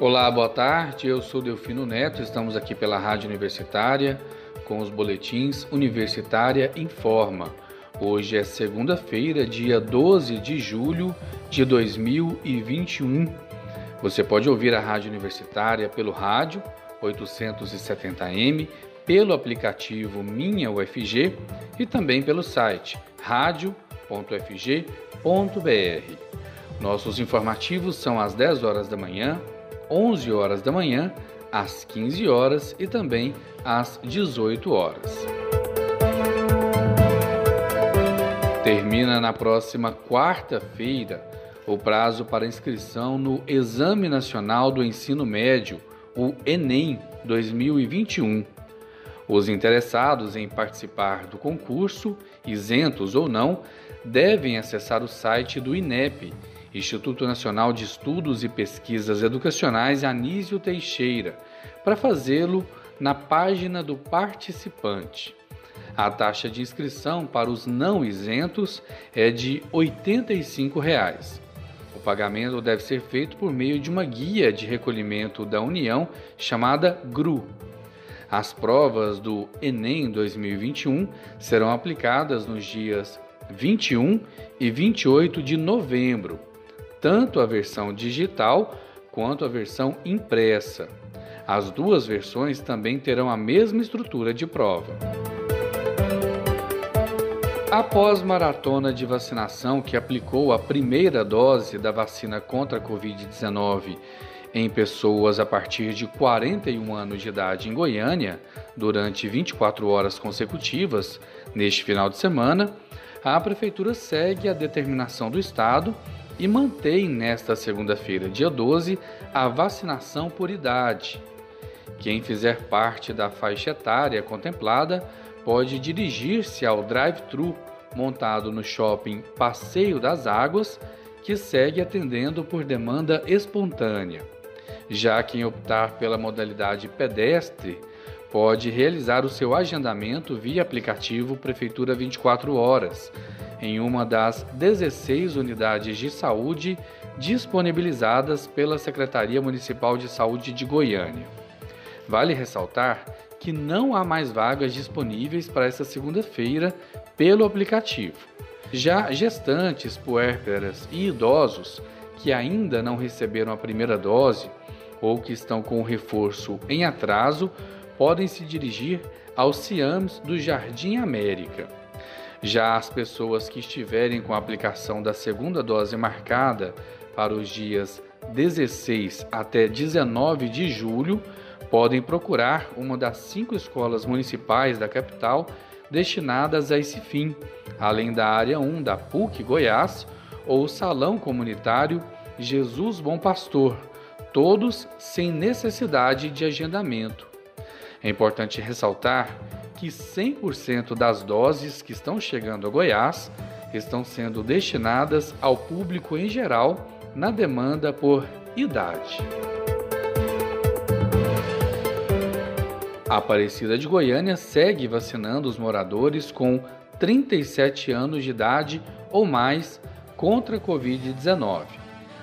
Olá, boa tarde. Eu sou Delfino Neto. Estamos aqui pela Rádio Universitária com os boletins Universitária Informa. Hoje é segunda-feira, dia 12 de julho de 2021. Você pode ouvir a Rádio Universitária pelo rádio 870m, pelo aplicativo Minha UFG e também pelo site radio.fg.br. Nossos informativos são às 10 horas da manhã, 11 horas da manhã, às 15 horas e também às 18 horas. Termina na próxima quarta-feira o prazo para inscrição no Exame Nacional do Ensino Médio, o Enem 2021. Os interessados em participar do concurso, isentos ou não, devem acessar o site do INEP Instituto Nacional de Estudos e Pesquisas Educacionais Anísio Teixeira, para fazê-lo na página do participante. A taxa de inscrição para os não isentos é de 85 reais. O pagamento deve ser feito por meio de uma guia de recolhimento da União chamada GRU. As provas do Enem 2021 serão aplicadas nos dias 21 e 28 de novembro tanto a versão digital quanto a versão impressa. As duas versões também terão a mesma estrutura de prova. Após maratona de vacinação que aplicou a primeira dose da vacina contra a Covid-19 em pessoas a partir de 41 anos de idade em Goiânia, durante 24 horas consecutivas, neste final de semana, a Prefeitura segue a determinação do Estado e mantém nesta segunda-feira, dia 12, a vacinação por idade. Quem fizer parte da faixa etária contemplada pode dirigir-se ao drive-thru montado no shopping Passeio das Águas, que segue atendendo por demanda espontânea. Já quem optar pela modalidade pedestre pode realizar o seu agendamento via aplicativo Prefeitura 24 Horas em uma das 16 unidades de saúde disponibilizadas pela Secretaria Municipal de Saúde de Goiânia. Vale ressaltar que não há mais vagas disponíveis para esta segunda-feira pelo aplicativo. Já gestantes, puérperas e idosos que ainda não receberam a primeira dose ou que estão com o reforço em atraso podem se dirigir aos CIAMs do Jardim América. Já as pessoas que estiverem com a aplicação da segunda dose marcada para os dias 16 até 19 de julho podem procurar uma das cinco escolas municipais da capital destinadas a esse fim, além da área 1 da PUC Goiás ou o Salão Comunitário Jesus Bom Pastor, todos sem necessidade de agendamento. É importante ressaltar que 100% das doses que estão chegando a Goiás estão sendo destinadas ao público em geral na demanda por idade. A Aparecida de Goiânia segue vacinando os moradores com 37 anos de idade ou mais contra a Covid-19.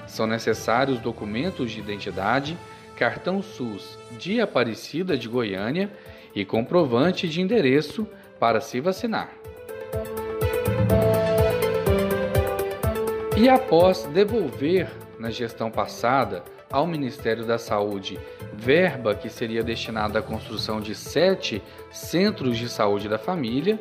São necessários documentos de identidade, cartão SUS de Aparecida de Goiânia e comprovante de endereço para se vacinar. E após devolver na gestão passada ao Ministério da Saúde verba que seria destinada à construção de sete centros de saúde da família,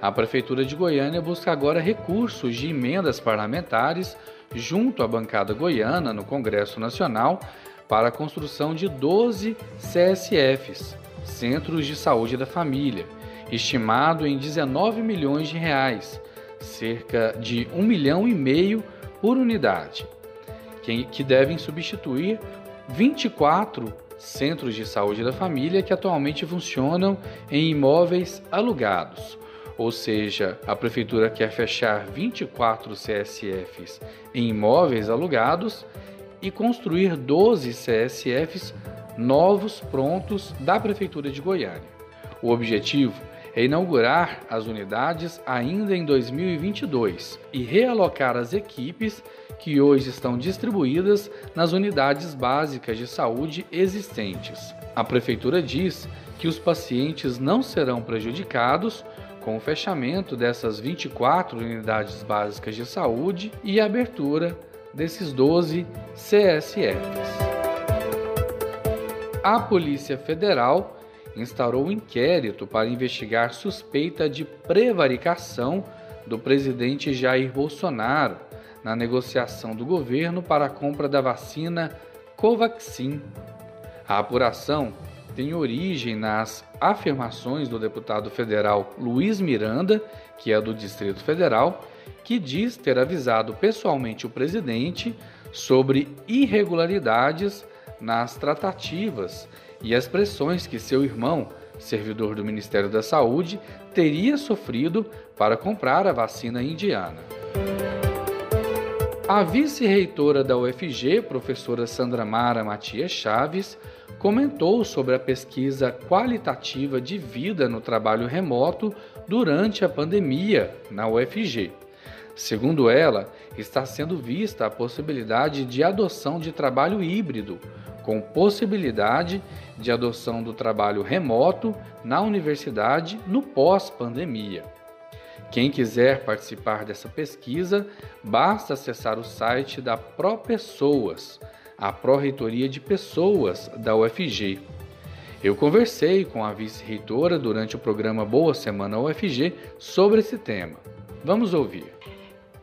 a Prefeitura de Goiânia busca agora recursos de emendas parlamentares junto à bancada goiana no Congresso Nacional para a construção de 12 CSFs, Centros de Saúde da Família, estimado em 19 milhões de reais, cerca de 1 milhão e meio por unidade, que devem substituir 24 centros de saúde da família que atualmente funcionam em imóveis alugados. Ou seja, a prefeitura quer fechar 24 CSFs em imóveis alugados e construir 12 CSFs novos prontos da Prefeitura de Goiânia. O objetivo é inaugurar as unidades ainda em 2022 e realocar as equipes que hoje estão distribuídas nas unidades básicas de saúde existentes. A Prefeitura diz que os pacientes não serão prejudicados com o fechamento dessas 24 unidades básicas de saúde e a abertura desses 12 CSFs. A Polícia Federal instaurou um inquérito para investigar suspeita de prevaricação do presidente Jair Bolsonaro na negociação do governo para a compra da vacina Covaxin. A apuração tem origem nas afirmações do deputado federal Luiz Miranda, que é do Distrito Federal, que diz ter avisado pessoalmente o presidente sobre irregularidades nas tratativas e as pressões que seu irmão, servidor do Ministério da Saúde, teria sofrido para comprar a vacina indiana. A vice-reitora da UFG, professora Sandra Mara Matias Chaves, comentou sobre a pesquisa qualitativa de vida no trabalho remoto durante a pandemia na UFG. Segundo ela, está sendo vista a possibilidade de adoção de trabalho híbrido, com possibilidade de adoção do trabalho remoto na universidade no pós-pandemia. Quem quiser participar dessa pesquisa, basta acessar o site da ProPessoas, a Pró-Reitoria de Pessoas da UFG. Eu conversei com a vice-reitora durante o programa Boa Semana UFG sobre esse tema. Vamos ouvir.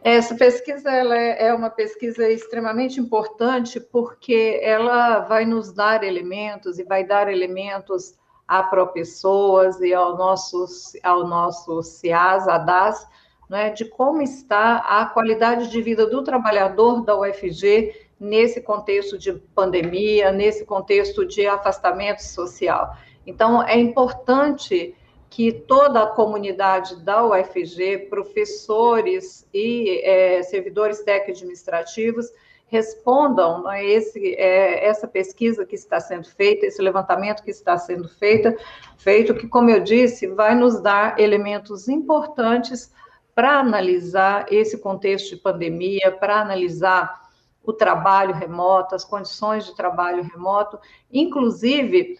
Essa pesquisa é, é uma pesquisa extremamente importante porque ela vai nos dar elementos e vai dar elementos a pró-pessoas e ao nosso, ao nosso CIAS, a DAS, né, de como está a qualidade de vida do trabalhador da UFG nesse contexto de pandemia, nesse contexto de afastamento social. Então, é importante que toda a comunidade da UFG, professores e é, servidores técnico-administrativos, respondam a esse, é, essa pesquisa que está sendo feita, esse levantamento que está sendo feita, feito, que, como eu disse, vai nos dar elementos importantes para analisar esse contexto de pandemia, para analisar o trabalho remoto, as condições de trabalho remoto, inclusive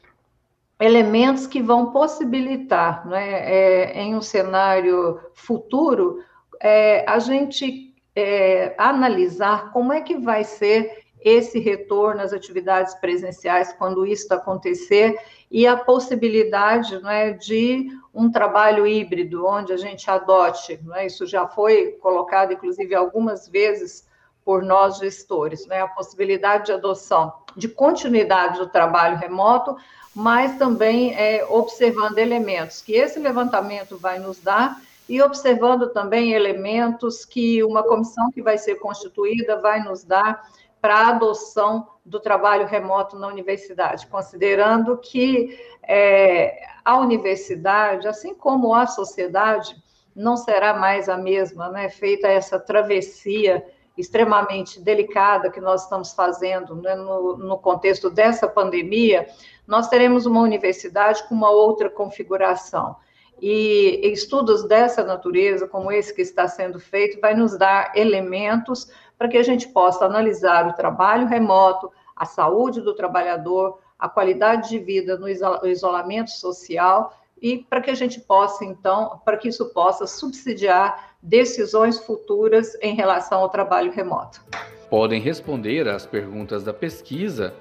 elementos que vão possibilitar, né, é, em um cenário futuro, é, a gente é, analisar como é que vai ser esse retorno às atividades presenciais quando isso acontecer e a possibilidade né, de um trabalho híbrido, onde a gente adote, né, isso já foi colocado, inclusive, algumas vezes por nós gestores, né? A possibilidade de adoção de continuidade do trabalho remoto, mas também é, observando elementos que esse levantamento vai nos dar e observando também elementos que uma comissão que vai ser constituída vai nos dar para a adoção do trabalho remoto na universidade, considerando que é, a universidade, assim como a sociedade, não será mais a mesma, né? Feita essa travessia extremamente delicada que nós estamos fazendo né, no, no contexto dessa pandemia, nós teremos uma universidade com uma outra configuração. E estudos dessa natureza, como esse que está sendo feito, vai nos dar elementos para que a gente possa analisar o trabalho remoto, a saúde do trabalhador, a qualidade de vida no isolamento social e para que a gente possa, então, para que isso possa subsidiar decisões futuras em relação ao trabalho remoto. Podem responder às perguntas da pesquisa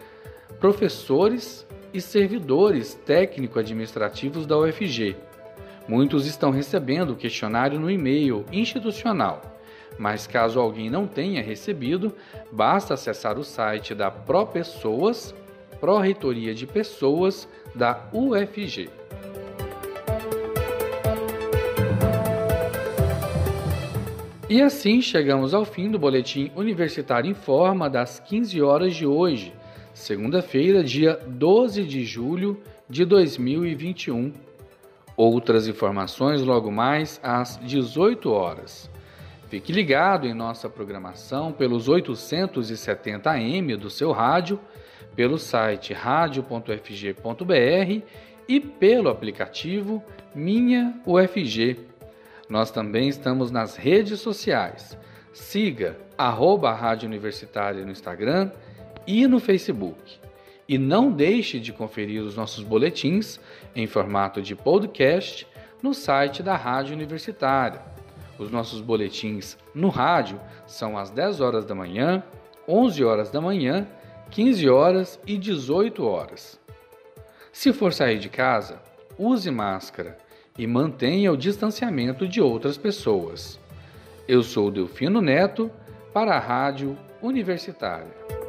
professores e servidores técnico-administrativos da UFG. Muitos estão recebendo o questionário no e-mail institucional, mas caso alguém não tenha recebido, basta acessar o site da ProPessoas, Pró-Reitoria de Pessoas da UFG. E assim chegamos ao fim do Boletim Universitário em Forma das 15 horas de hoje, segunda-feira, dia 12 de julho de 2021. Outras informações logo mais às 18 horas. Fique ligado em nossa programação pelos 870 AM do seu rádio, pelo site radio.fg.br e pelo aplicativo Minha UFG. Nós também estamos nas redes sociais. Siga arroba a Rádio Universitária no Instagram e no Facebook. E não deixe de conferir os nossos boletins em formato de podcast no site da Rádio Universitária. Os nossos boletins no rádio são às 10 horas da manhã, 11 horas da manhã, 15 horas e 18 horas. Se for sair de casa, use máscara e mantenha o distanciamento de outras pessoas. Eu sou Delfino Neto para a Rádio Universitária.